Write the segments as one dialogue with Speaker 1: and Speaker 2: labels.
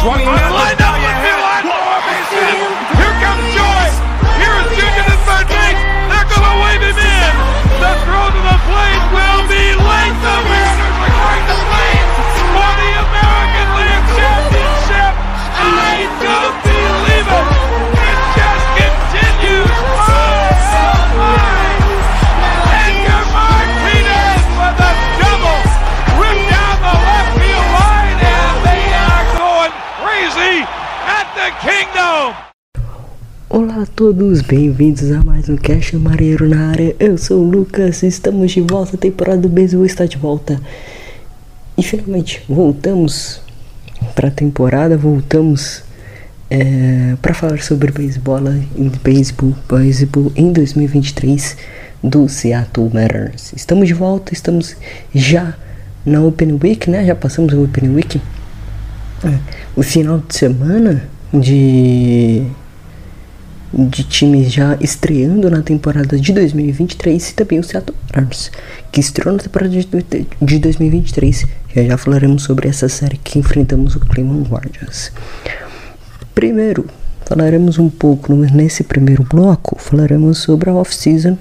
Speaker 1: Swung on,
Speaker 2: todos, bem-vindos a mais um Cash Marinheiro na área. Eu sou o Lucas, estamos de volta, a temporada do beisebol está de volta. E finalmente voltamos para a temporada, voltamos para falar sobre beisebol em beisebol, beisebol em 2023 do Seattle Mariners. Estamos de volta, estamos já na Open Week, né? Já passamos a Open Week. É, O final de semana de de times já estreando na temporada de 2023 e também o Seattle Mariners, que estreou na temporada de de 2023. Já já falaremos sobre essa série que enfrentamos o Cleveland Guardians. Primeiro, falaremos um pouco nesse primeiro bloco, falaremos sobre a off-season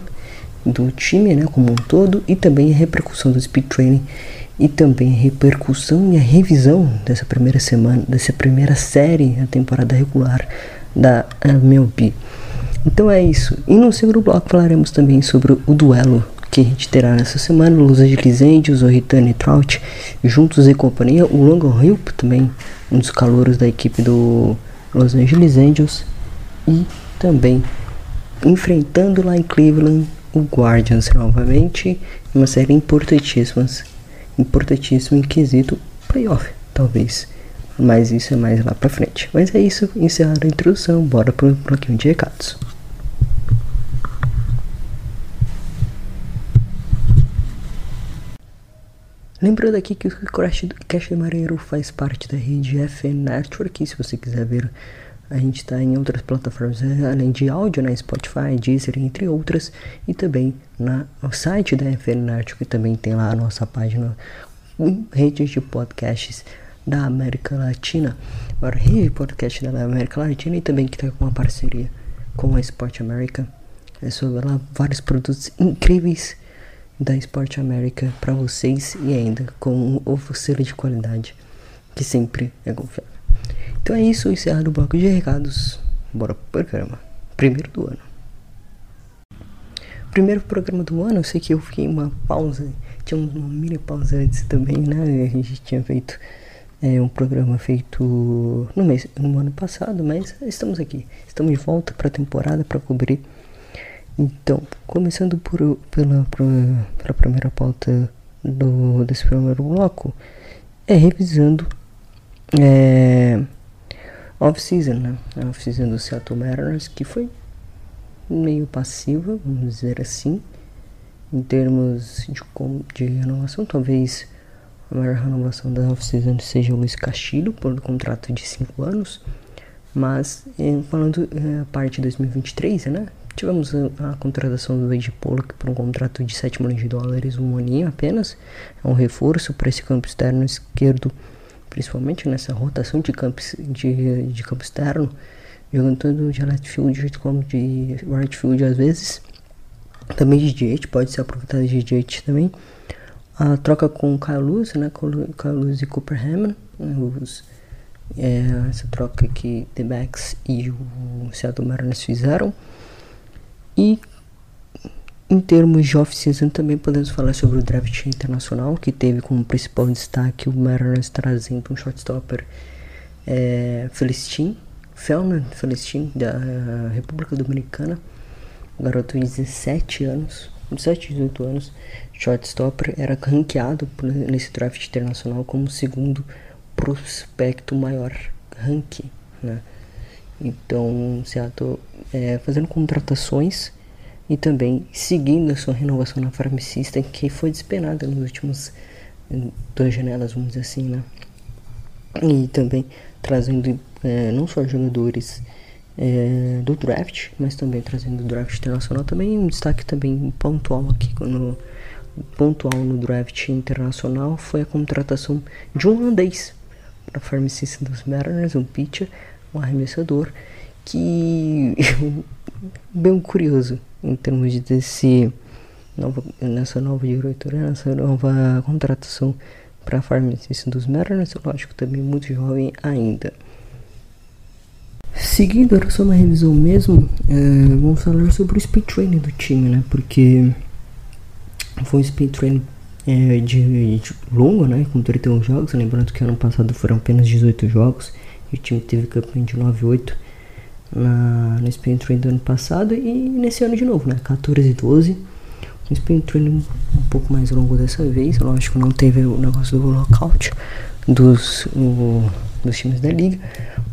Speaker 2: do time, né, como um todo, e também a repercussão do speed training e também a repercussão e a revisão dessa primeira semana, dessa primeira série da temporada regular da MLB. Então é isso. E no segundo bloco falaremos também sobre o duelo que a gente terá nessa semana, Los Angeles Angels, o Ritane Trout, juntos e companhia, o Logan Hill também um dos calouros da equipe do Los Angeles Angels e também enfrentando lá em Cleveland o Guardians novamente, uma série importantíssima, importantíssima em quesito playoff, talvez. Mas isso é mais lá pra frente. Mas é isso, encerrada a introdução, bora pro bloquinho de recados. Lembrando aqui que o Crash, Cash Marinheiro faz parte da rede FN Network. Se você quiser ver, a gente está em outras plataformas eh, além de áudio, na Spotify, Deezer, entre outras. E também na, no site da FN Network também tem lá a nossa página com redes de podcasts da América Latina. Agora, rede de podcast da América Latina e também que está com uma parceria com a Sport America. É sobre lá vários produtos incríveis da Sport America para vocês e ainda com um selo de qualidade que sempre é confiável. Então é isso, encerrado o bloco de recados. Bora pro programa. Primeiro do ano. Primeiro programa do ano, eu sei que eu fiquei uma pausa, tinha uma mini pausa antes também, né? A gente tinha feito é, um programa feito no mês, no ano passado, mas estamos aqui, estamos de volta para a temporada para cobrir então, começando por, pela, pela, primeira pauta do, desse primeiro bloco, é revisando é, off-season, né? A off-season do Seattle Mariners, que foi meio passiva, vamos dizer assim, em termos de, de renovação. Talvez a maior renovação da off-season seja o Luiz Castilho, por um contrato de 5 anos. Mas, eh, falando eh, a parte de 2023, né? Tivemos a, contratação do Wade Pollock por um contrato de 7 milhões de dólares, um aninho apenas. É um reforço para esse campo externo esquerdo, principalmente nessa rotação de campo, de, de campo externo, jogando tanto de left field como de right field às vezes. Também de DH, pode ser aproveitado de DH também. A troca com o Kyle Lewis, né? Kyle Lewis e Cooper Hammond, né, os, é, essa troca que The Backs e o Seattle Mariners fizeram. E em termos de off-season também podemos falar sobre o draft internacional, que teve como principal destaque o Mariners trazendo um shortstopper é, Felistin, Felman Felistin, da República Dominicana, um garoto de 17 anos, 17, 18 anos, shortstopper, era ranqueado nesse draft internacional como o segundo prospecto maior ranking, né? Então, Seattle é, fazendo contratações e também seguindo a sua renovação na Farm System, que foi despenada nos últimos duas janelas, vamos dizer assim, né? E também trazendo é, não só jogadores é, do draft, mas também trazendo o draft internacional. Também um destaque também pontual aqui no pontual no draft internacional foi a contratação de um holandês para a Farm System dos Mariners, um pitcher, um arremessador que bem curioso em termos de desse nova, nessa nova diretoria, nessa nova contratação para a Farm System dos Mariners, lógico também muito jovem ainda. Seguindo, era só uma revisão mesmo, é, vamos falar sobre o speed training do time, né? Porque foi um speed training é, de, de, longo, né? Com 31 jogos. Lembrando que ano passado foram apenas 18 jogos. E o time teve campanha de 9-8 na, no speed training do ano passado. E nesse ano de novo, né? 14 e 12. Um speed training um pouco mais longo dessa vez. Lógico, não teve o negócio do lockout dos, o, dos times da liga.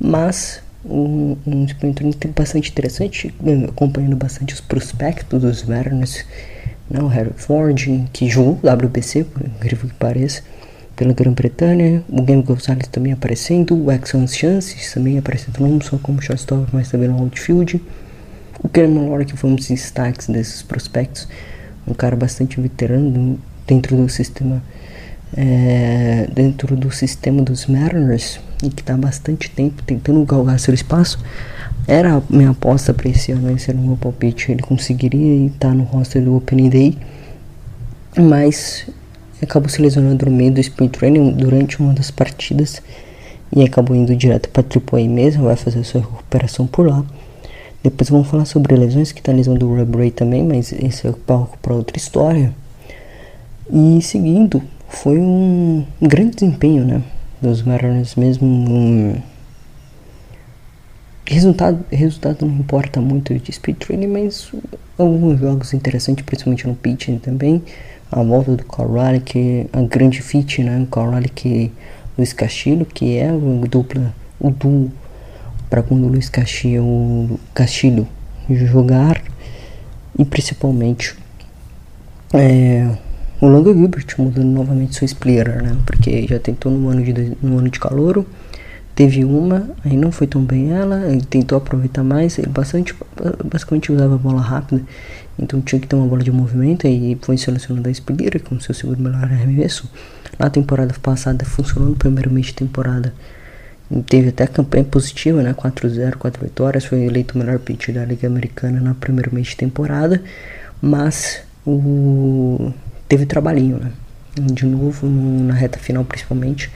Speaker 2: Mas um, um training bastante interessante, acompanhando bastante os prospectos dos Mariners, né, o Harry Ford, que jogou WBC, por incrível que pareça, pela Grã-Bretanha, o Game Gonzalez também aparecendo, o Exxon Chances também aparecendo não só como shortstop, mas também no outfield. O Cameron Lora, que foi um dos destaques desses prospectos, um cara bastante veterano dentro do sistema é, dentro do sistema dos Mariners e que está há bastante tempo tentando galgar seu espaço. Era a minha aposta para esse ano, esse era o meu palpite. Ele conseguiria estar no roster do Opening Day, mas acabou se lesionando no meio do Sprint Training durante uma das partidas e acabou indo direto para AAA mesmo. Vai fazer sua recuperação por lá. Depois vamos falar sobre lesões, que está lesão do Rob Ray também, mas esse é palco para outra história. E seguindo, foi um grande desempenho, né? Dos Mariners mesmo. Um... Resultado, resultado não importa muito de speed training, mas alguns jogos interessantes, principalmente no pitching também. A volta do Corrales, que a grande fit, né? O Corrales que Luiz Castilho, que é o dupla, o duo para quando o Luiz Castilho, Castilho jogar e principalmente é, o Longa Gilbert mudando novamente sua splitter, né? Porque já tentou no ano de, no ano de calor, teve uma, aí não foi tão bem ela, ele tentou aproveitar mais, ele bastante, basicamente usava a bola rápida, então tinha que ter uma bola de movimento e foi selecionando a splitter com seu segundo melhor arremesso. Na temporada passada funcionou no primeiro mês de temporada. Teve até campanha positiva, né? 4-0, 4 vitórias. Foi eleito o melhor pitcher da Liga Americana no primeiro mês de temporada. Mas o teve trabalhinho, né? De novo, no, na reta final principalmente,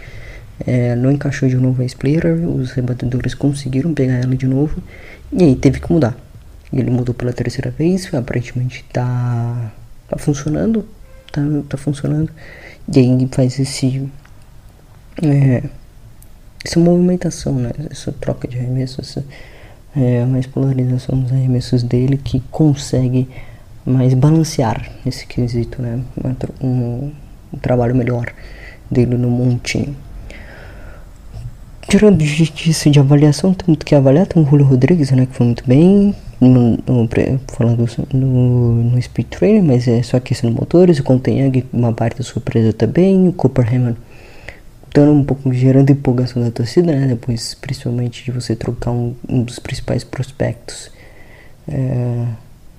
Speaker 2: é, não encaixou de novo a splitter, os rebatedores conseguiram pegar ela de novo, e aí teve que mudar. Ele mudou pela terceira vez, aparentemente tá, tá funcionando, tá, tá funcionando, e aí faz esse, é, essa movimentação, né? Essa troca de arremessos, essa é, mais polarização dos arremessos dele que consegue mas balancear esse quesito, né? Um, um trabalho melhor dele no montinho. Tirando disso de avaliação, muito que avaliar. Tem o Julio Rodrigues, né? Que foi muito bem. No, no, falando no, no Speed Training, mas é só aquecendo motores. O Conteng, uma parte surpresa também. O Cooper Hammond dando um pouco, gerando empolgação da torcida, né? Depois, principalmente, de você trocar um, um dos principais prospectos é,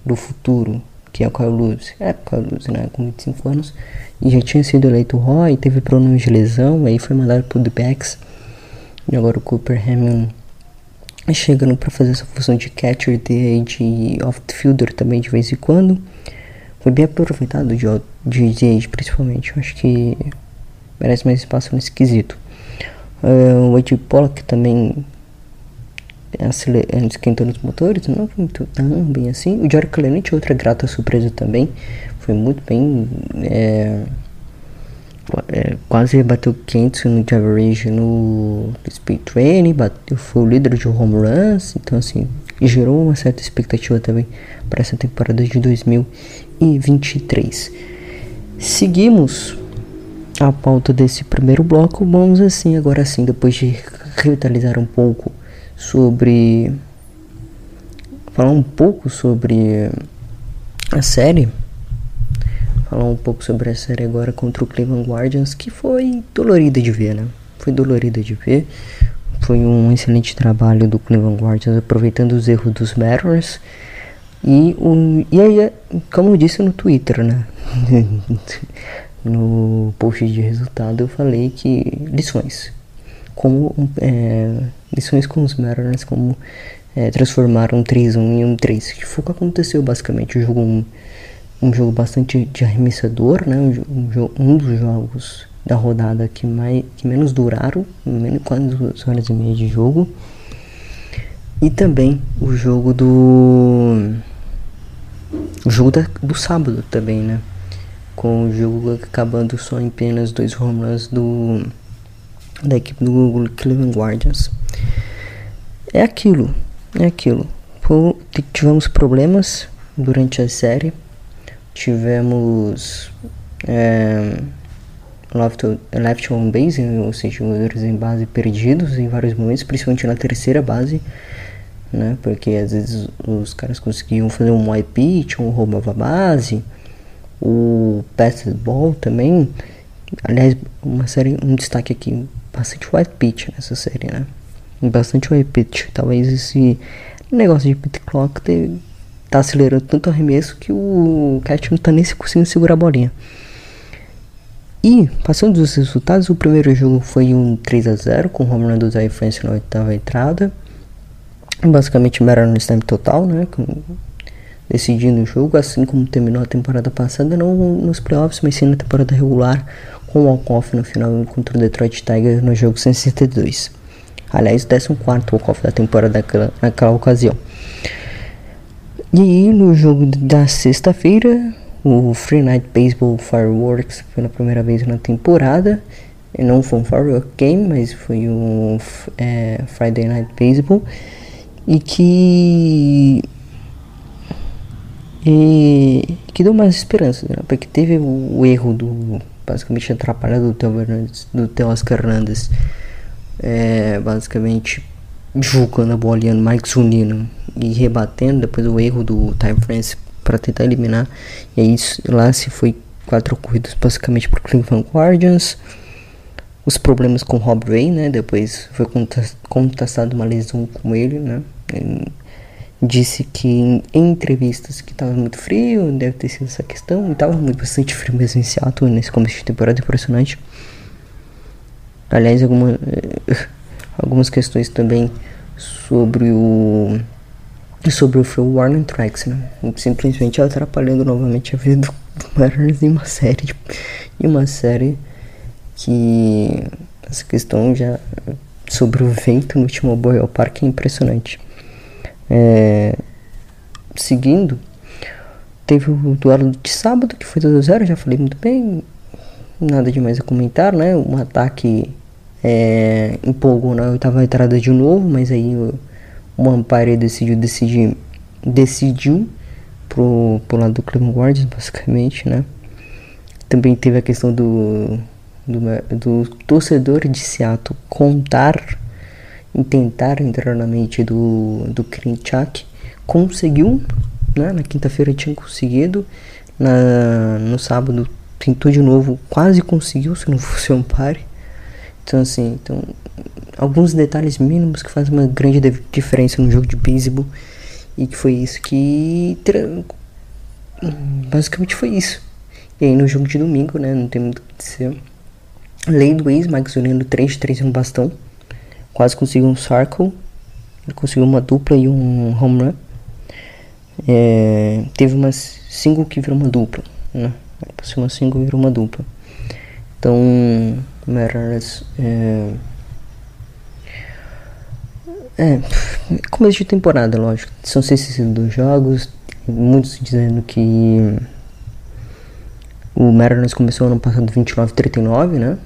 Speaker 2: do futuro que é o Lewis. É, Lewis, né? Com 25 anos. E já tinha sido eleito Roy, teve problemas de lesão, aí foi mandado pro The Backs. E agora o Cooper Hamilton chegando para fazer essa função de catcher de, de off-fielder também de vez em quando. Foi bem aproveitado de de DH principalmente. Eu acho que merece mais espaço nesse quesito. Uh, o Wade Pollock também esquentando os motores, não foi muito tão bem assim. O Jorge Clemente, outra grata surpresa também, foi muito bem. É, é, quase bateu 500 no average no Speed Training, bateu, foi o líder de home runs, então assim, gerou uma certa expectativa também para essa temporada de 2023. Seguimos a pauta desse primeiro bloco, vamos assim, agora sim, depois de revitalizar um pouco sobre falar um pouco sobre a série falar um pouco sobre a série agora contra o Cleveland Guardians, que foi dolorida de ver, né? Foi dolorida de ver. Foi um excelente trabalho do Cleveland Guardians, aproveitando os erros dos Mariners. E, um, e aí, como eu disse no Twitter, né? no post de resultado, eu falei que lições. Como é, com os Mariners, como é, transformar um 3-1 em um 3. Que foi o que aconteceu basicamente. O jogo 1 um jogo bastante de arremessador, né? Um, um, dos jogos da rodada que, mais, que menos duraram, menos quase duas horas e meia de jogo. E também o jogo do. O jogo da, do sábado também, né? Com o jogo acabando só em apenas dois home runs do, da equipe do Cleveland Guardians. É aquilo, é aquilo. Tivemos problemas durante a série tivemos é, left, left on base, ou seja, jogadores em base perdidos em vários momentos, principalmente na terceira base, né? Porque às vezes os caras conseguiam fazer um white pitch, um roubava a base, o pass ball também. Aliás, uma série, um destaque aqui, bastante white pitch nessa série, né? Bastante white pitch. Talvez esse negócio de pit clock teve tá acelerando tanto o arremesso que o Cat não tá nem conseguindo segurar a bolinha. E, passando dos resultados, o primeiro jogo foi um 3 a 0 com o home run do Zay France na oitava entrada. Basicamente, Mariners time total, né? Com, decidindo o jogo, assim como terminou a temporada passada, não nos playoffs, mas sim na temporada regular, com o walk-off no final contra o Detroit Tigers no jogo 162. Aliás, o 14 walk-off da temporada naquela, naquela ocasião. E no jogo da sexta-feira, o Free Night Baseball Fireworks pela primeira vez na temporada. Não foi um Firework Game, mas foi um é, Friday Night Baseball. E que. E que deu mais esperança, né? porque teve o, erro do. Basicamente atrapalhado do Theo, do Theo Oscar Hernandez. É, basicamente jogando a bolinha no Mike Zunino e rebatendo depois o erro do Time France para tentar eliminar. E aí lá se foi quatro corridas basicamente para Cleveland Guardians. Os problemas com Rob Ray, né? Depois foi contestado uma lesão com ele, né? Ele disse que em, entrevistas que estava muito frio, deve ter sido essa questão. Estava muito bastante frio mesmo em Seattle nesse começo de temporada impressionante. Aliás, alguma, algumas questões também sobre o sobre o Phil Tracks, né? Simplesmente atrapalhando novamente a vida do, do Mariners em uma série, em uma série que essa questão já sobre o vento no último Boyle Park é impressionante. É, seguindo, teve o duelo de sábado que foi 2x0, já falei muito bem, nada demais a comentar, né? Um ataque é, empolgou na oitava entrada de novo, mas aí o, o Umpire decidiu decidir, decidiu pro, pro lado do Cleveland Guardians, basicamente, né? Também teve a questão do, do, do torcedor de Seattle contar e tentar entrar na mente do, do Krinchak. Conseguiu, né? Na quinta-feira tinha conseguido. Na, no sábado tentou de novo, quase conseguiu, se não fosse o Umpire. Então, assim, então, alguns detalhes mínimos que fazem uma grande diferença no jogo de beisebol. E que foi isso que. Basicamente foi isso. E aí no jogo de domingo, né? Não tem muito o que dizer. Lei do ex, Max Zuniano 3 de 3 no bastão. Quase conseguiu um circle. Ele conseguiu uma dupla e um home run. É, teve umas single que virou uma dupla. Né? Por cima 5 vira uma dupla. Então, Mariners é, é, começo de temporada, lógico. São 62 jogos, muitos dizendo que o Mariners começou ano passado 29-39, né?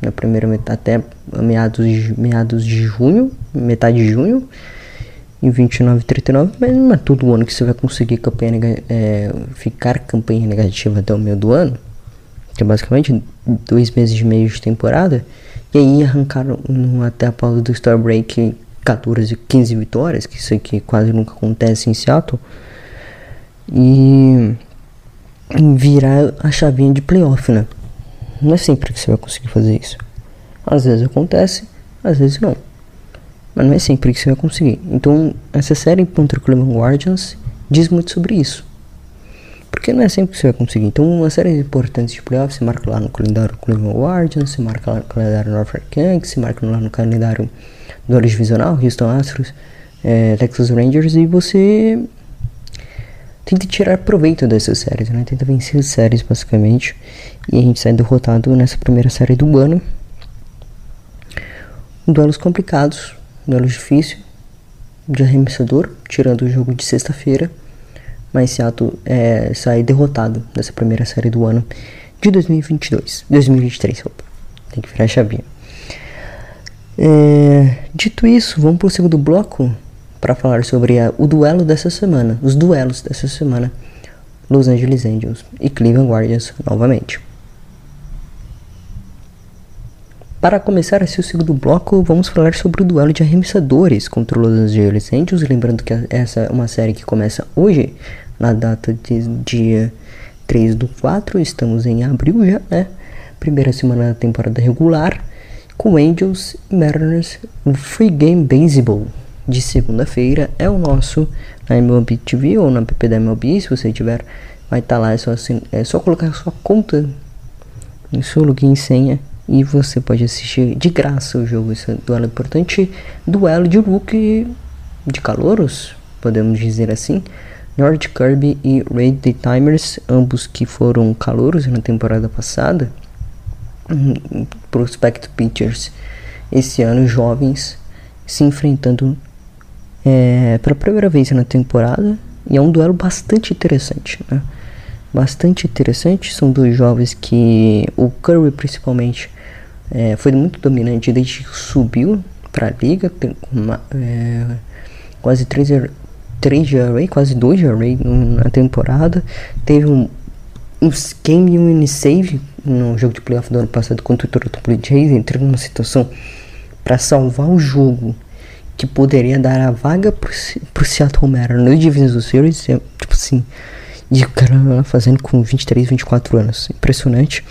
Speaker 2: Na primeira metade, até meados de, meados de junho, metade de junho, em 29-39, mas não é todo ano que você vai conseguir campanha, é, ficar campanha negativa até o meio do ano, que é basicamente dois meses e meio de temporada, e aí arrancaram até a pausa do Star Break 14, 15 vitórias, que isso aqui quase nunca acontece em Seattle, e virar a chavinha de playoff, né? Não é sempre que você vai conseguir fazer isso. Às vezes acontece, às vezes não. Mas não é sempre que você vai conseguir. Então, essa série contra o Cleveland Guardians diz muito sobre isso. Porque não é sempre que você vai conseguir. Então, uma série importante de playoffs, você marca lá no calendário Cleveland Guardians, você marca lá no calendário Norfolk Yankees, você marca lá no calendário do divisional, Houston Astros, é, Texas Rangers, e você tenta tirar proveito dessas séries, né? Tenta vencer as séries, basicamente. E a gente sai derrotado nessa primeira série do ano. Duelos complicados, duelo difícil, de arremessador, tirando o jogo de sexta-feira. Mas Seattle é, sai derrotado nessa primeira série do ano de 2022. 2023, opa. Tem que virar a chavinha. É, dito isso, vamos para o segundo bloco para falar sobre a, o duelo dessa semana, os duelos dessa semana, Los Angeles Angels e Cleveland Guardians novamente. Para começar esse segundo bloco, vamos falar sobre o duelo de arremessadores contra os Los Angeles Angels. Lembrando que essa é uma série que começa hoje, na data de dia 3 do 4, estamos em abril já, né? Primeira semana da temporada regular com Angels e Mariners no Free Game Baseball de segunda-feira é o nosso na MLB TV ou na app da MLB, se você tiver, vai estar tá lá, é só, assim, é só colocar sua conta em seu login e senha e você pode assistir de graça o jogo, esse duelo importante, duelo de rookie de calouros, podemos dizer assim, George Kirby e Ray The Timers, ambos que foram calouros na temporada passada, prospect pitchers esse ano jovens se enfrentando é, pela primeira vez na temporada e é um duelo bastante interessante, né? Bastante interessante. São dois jovens que o Curry principalmente é, foi muito dominante desde que subiu para a liga, uma, é, quase 3 3 de array, quase 2 de array na temporada. Teve um, um game winning save no jogo de playoff do ano passado contra o Toronto Blue Jays, entrando numa situação para salvar o jogo que poderia dar a vaga pro, pro Seattle Mariners no Division Series, é, tipo assim, e o cara fazendo com 23, 24 anos, impressionante.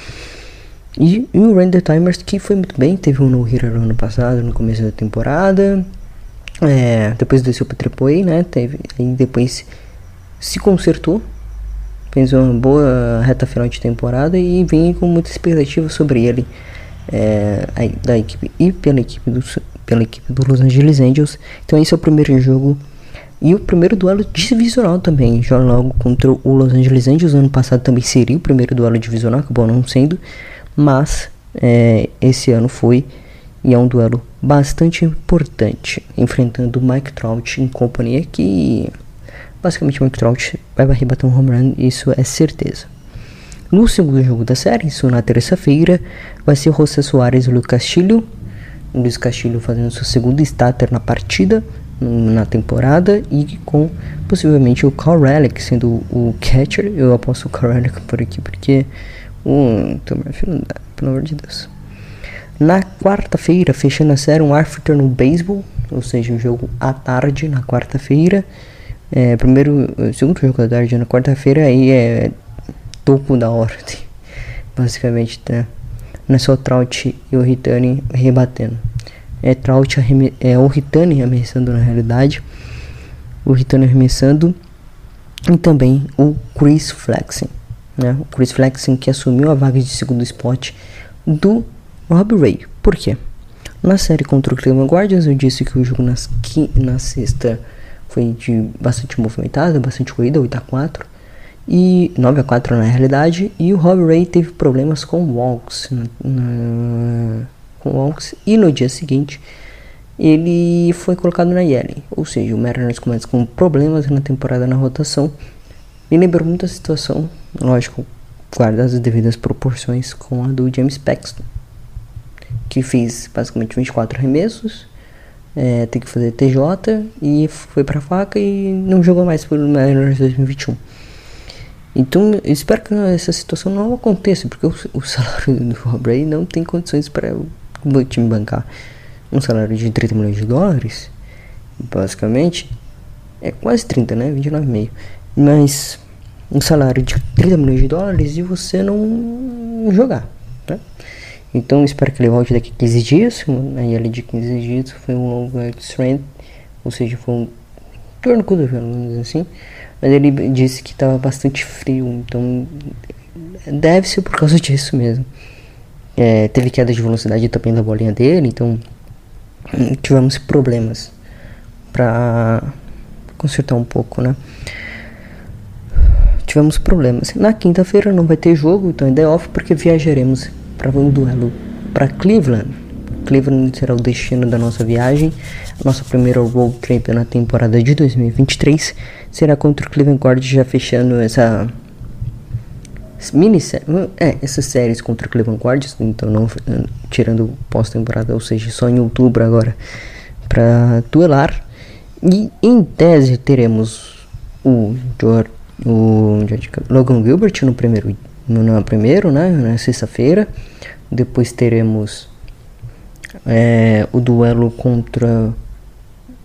Speaker 2: E, e o Render Timers que foi muito bem, teve um no-hitter no ano passado, no começo da temporada, é, depois desceu para Triple A, né, teve, aí depois se consertou, fez uma boa reta final de temporada e vem com muita expectativa sobre ele é, da equipe e pela equipe do pela equipe do Los Angeles Angels. Então esse é o primeiro jogo e o primeiro duelo divisional também, já logo contra o Los Angeles Angels. Ano passado também seria o primeiro duelo divisional, acabou não sendo, mas é, esse ano foi e é um duelo bastante importante, enfrentando Mike Trout em companhia que basicamente Mike Trout vai bater um home run, isso é certeza. No segundo jogo da série, isso na terça-feira, vai ser José Soares e Lucas Castilho Luiz Castilho fazendo seu segundo starter na partida na temporada e com possivelmente o Carl Relic sendo o catcher. Eu aposto o Carl Relic por aqui porque o dá, pelo amor de Deus. Na quarta-feira, fechando a série, um Arthur no beisebol, ou seja, um jogo à tarde na quarta-feira. É, primeiro, segundo jogo da tarde na quarta-feira, aí é topo da ordem, basicamente, tá? Não é Trout e o Ritani rebatendo. É Trout é o Ritani arremessando na realidade. O Ritani arremessando. E também o Chris Flexen. Né? O Chris Flexen que assumiu a vaga de segundo spot do Rob Ray. Por quê? Na série contra o Cleveland Guardians eu disse que o jogo nas, na sexta foi de bastante movimentado, bastante corrida, 8 a 4 e 9 a 4 na realidade e o Robbie Ray teve problemas com Walks com Walks e no dia seguinte ele foi colocado na IL, ou seja, o Mariners começa com problemas na temporada na rotação. Me lembrou muito a situação, lógico, guardadas as devidas proporções com a do James Paxton, que fez basicamente 24 arremessos, é, tem que fazer TJ e foi pra faca e não jogou mais pelo Mariners 2021. Então, eu espero que essa situação não aconteça, porque o, o salário do Rob Ray não tem condições para o time bancar um salário de 30 milhões de dólares, basicamente, é quase 30, né? 29,5. Mas um salário de 30 milhões de dólares e você não jogar, tá? Então espero que ele volte daqui 15 dias. Aí ele de 15 dias foi um longo strength, ou seja, foi um torno cotovelo, vamos dizer assim. Mas ele disse que estava bastante frio, então deve ser por causa disso mesmo. É, teve queda de velocidade também da bolinha dele, então tivemos problemas para consertar um pouco, né? Tivemos problemas. Na quinta-feira não vai ter jogo, então é off porque viajaremos para um duelo para Cleveland. Cleveland será o destino da nossa viagem. Nossa primeira road trip na temporada de 2023 será contra o Cleveland Guardians, já fechando essa mini é, essas séries contra o Cleveland Guardians, então não tirando pós-temporada, ou seja, só em outubro agora para duelar. E em tese teremos o George, o George, Logan Gilbert no primeiro no, no primeiro, né, na sexta-feira. Depois teremos é, o duelo contra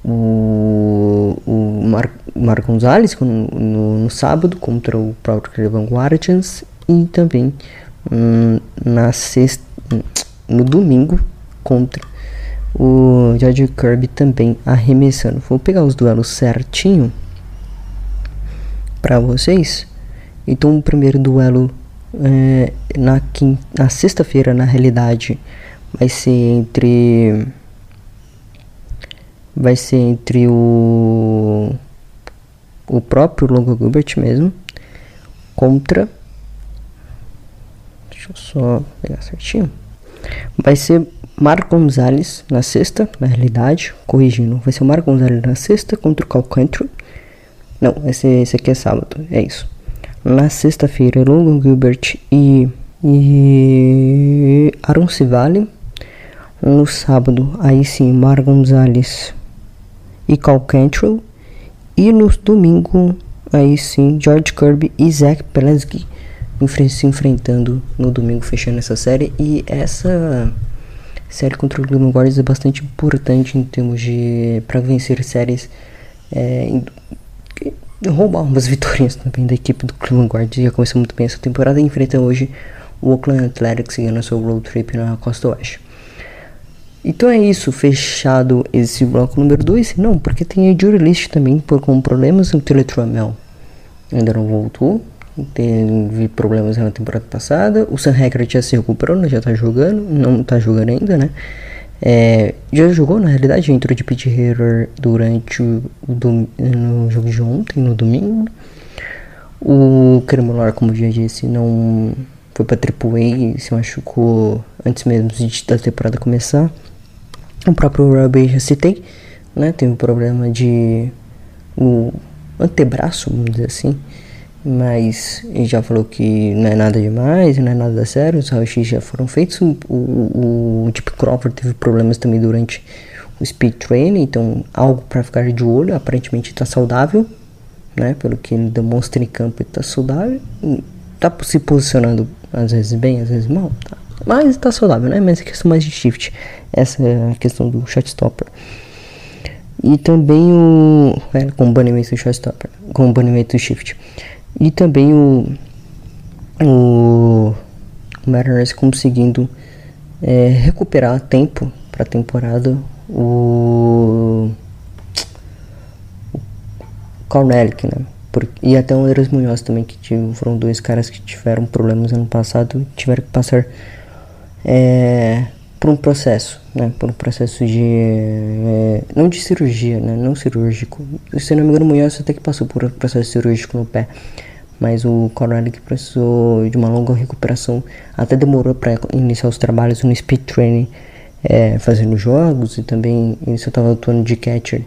Speaker 2: o, o Mar, Mar Gonzalez no, no, no, sábado contra o próprio Cleveland Guardians e também hum, na sexta, no domingo contra o George Kirby também arremessando. Vou pegar os duelos certinho para vocês. Então o primeiro duelo é, na, na sexta-feira na realidade vai ser entre vai ser entre o o próprio Longo Gilbert mesmo contra deixa eu só pegar certinho vai ser Mar Gonzalez na sexta na realidade corrigindo vai ser o Mar Gonzalez na sexta contra o Cal Country não esse, esse aqui é sábado é isso na sexta-feira Longo Gilbert e e Aaron Civale no sábado aí sim Mar Gonzalez e Cal Cantrell. E no domingo, aí sim, George Kirby e Zach Pelesky se enfrentando no domingo, fechando essa série. E essa série contra o Cleveland Guardians é bastante importante em termos de para vencer séries. É, roubar umas vitórias também da equipe do Cleveland Guardians. Já começou muito bem essa temporada e enfrenta hoje o Oakland Athletics ganhando seu road trip na Costa Oeste. Então é isso, fechado esse bloco número 2. Não, porque tem a jury list também por com problemas. O Teletramel ainda não voltou. Teve problemas na temporada passada. O Sam Hackett já se recuperou, né? já tá jogando. Não tá jogando ainda, né? É, já jogou na realidade, entrou de pit hitter durante o, o no jogo de ontem, no domingo. O Cremolar, como já disse, não foi pra AAA se machucou antes mesmo da temporada começar. O próprio Ruby já citei, né? Teve um problema de o antebraço, vamos dizer assim. Mas ele já falou que não é nada demais, não é nada sério, os raio-x já foram feitos. O, o, o Deep Crawford teve problemas também durante o speed training, então algo para ficar de olho. Aparentemente está saudável, né? Pelo que ele demonstra em campo, está saudável. Tá se posicionando às vezes bem, às vezes mal, tá? Mas tá saudável, né? Mas é questão mais de shift. Essa é a questão do shotstopper. E também o. É, com o banimento do shotstopper. Com o banimento do shift. E também o. O. Mariners conseguindo é, recuperar tempo para a temporada. O. O Cornelic, né? Por, e até o Andrés Munhoz também, que foram dois caras que tiveram problemas ano passado, tiveram que passar é, por um processo, né? Por um processo de. É, não de cirurgia, né? Não cirúrgico. Se não me engano, o Munhoz até que passou por um processo cirúrgico no pé. mas o Corelli que precisou de uma longa recuperação, até demorou para iniciar os trabalhos no speed training, é, fazendo jogos e também ele só estava atuando de catcher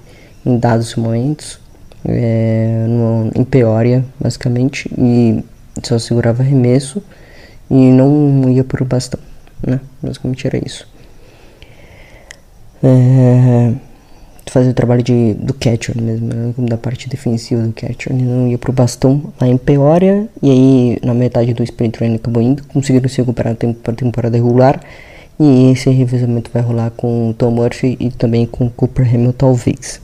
Speaker 2: em dados momentos, é, no, em Peoria, basicamente, e só segurava arremesso e não ia o bastão, né? Basicamente era isso. É, fazer o trabalho de, do catcher mesmo, né? da parte defensiva do catcher. Ele não ia pro bastão lá em Peoria, e aí na metade do sprint training acabou indo, conseguiram se recuperar para a temporada regular. E esse revezamento vai rolar com Tom Murphy e também com Cooper Hamilton, talvez.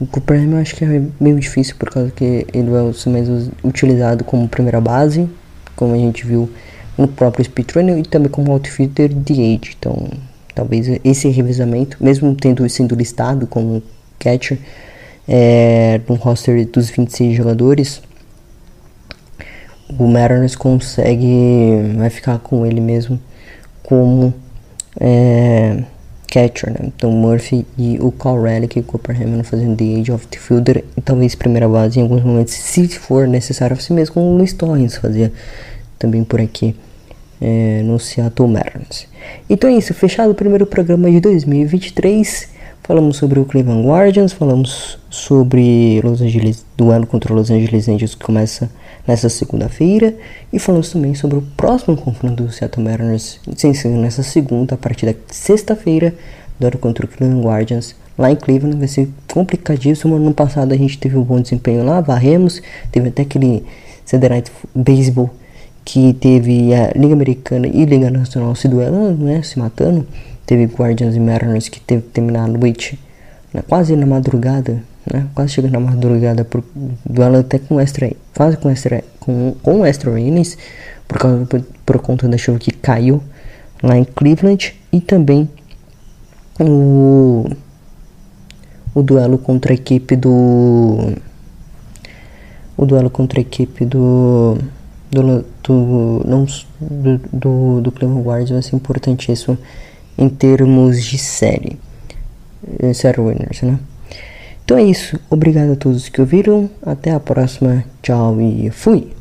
Speaker 2: O Cooper Hamilton acho que é meio difícil por causa que ele vai ser mais utilizado como primeira base, como a gente viu no próprio speed training, e também como outfitter de age. Então Talvez esse revezamento, mesmo tendo sido listado como catcher é, no roster dos 26 jogadores, o Mariners consegue, vai ficar com ele mesmo como é, catcher, né? Então Murphy e o Cal Relic e Cooper Hammond fazendo the age of the fielder e talvez primeira base em alguns momentos, se for necessário, assim mesmo como o Luis Torres fazia também por aqui é, no Seattle Mariners. Então é isso, fechado o primeiro programa de 2023. Falamos sobre o Cleveland Guardians, falamos sobre Los Angeles, duelo contra Los Angeles Angels que começa nessa segunda-feira e falamos também sobre o próximo confronto do Seattle Mariners, ser nessa segunda, a partir da sexta-feira, duelo contra o Cleveland Guardians lá em Cleveland, vai ser complicadíssimo. No passado a gente teve um bom desempenho lá, varremos, teve até aquele Sunday Night Baseball que teve a Liga Americana e Liga Nacional se duelando, né, se matando. Teve Guardians e Mariners que teve que terminar a noite, né, quase na madrugada, né, quase chegando na madrugada, por, duelo até com extra, quase com extra, com, com extra innings, por, causa, por, por conta da chuva que caiu lá em Cleveland e também o, o duelo contra a equipe do o duelo contra a equipe do do, do, não, do, do, do Cleveland Guardians vai ser importantíssimo em termos de série. Eh, série winners, né? Então é isso. Obrigado a todos que ouviram. Até a próxima. Tchau e fui.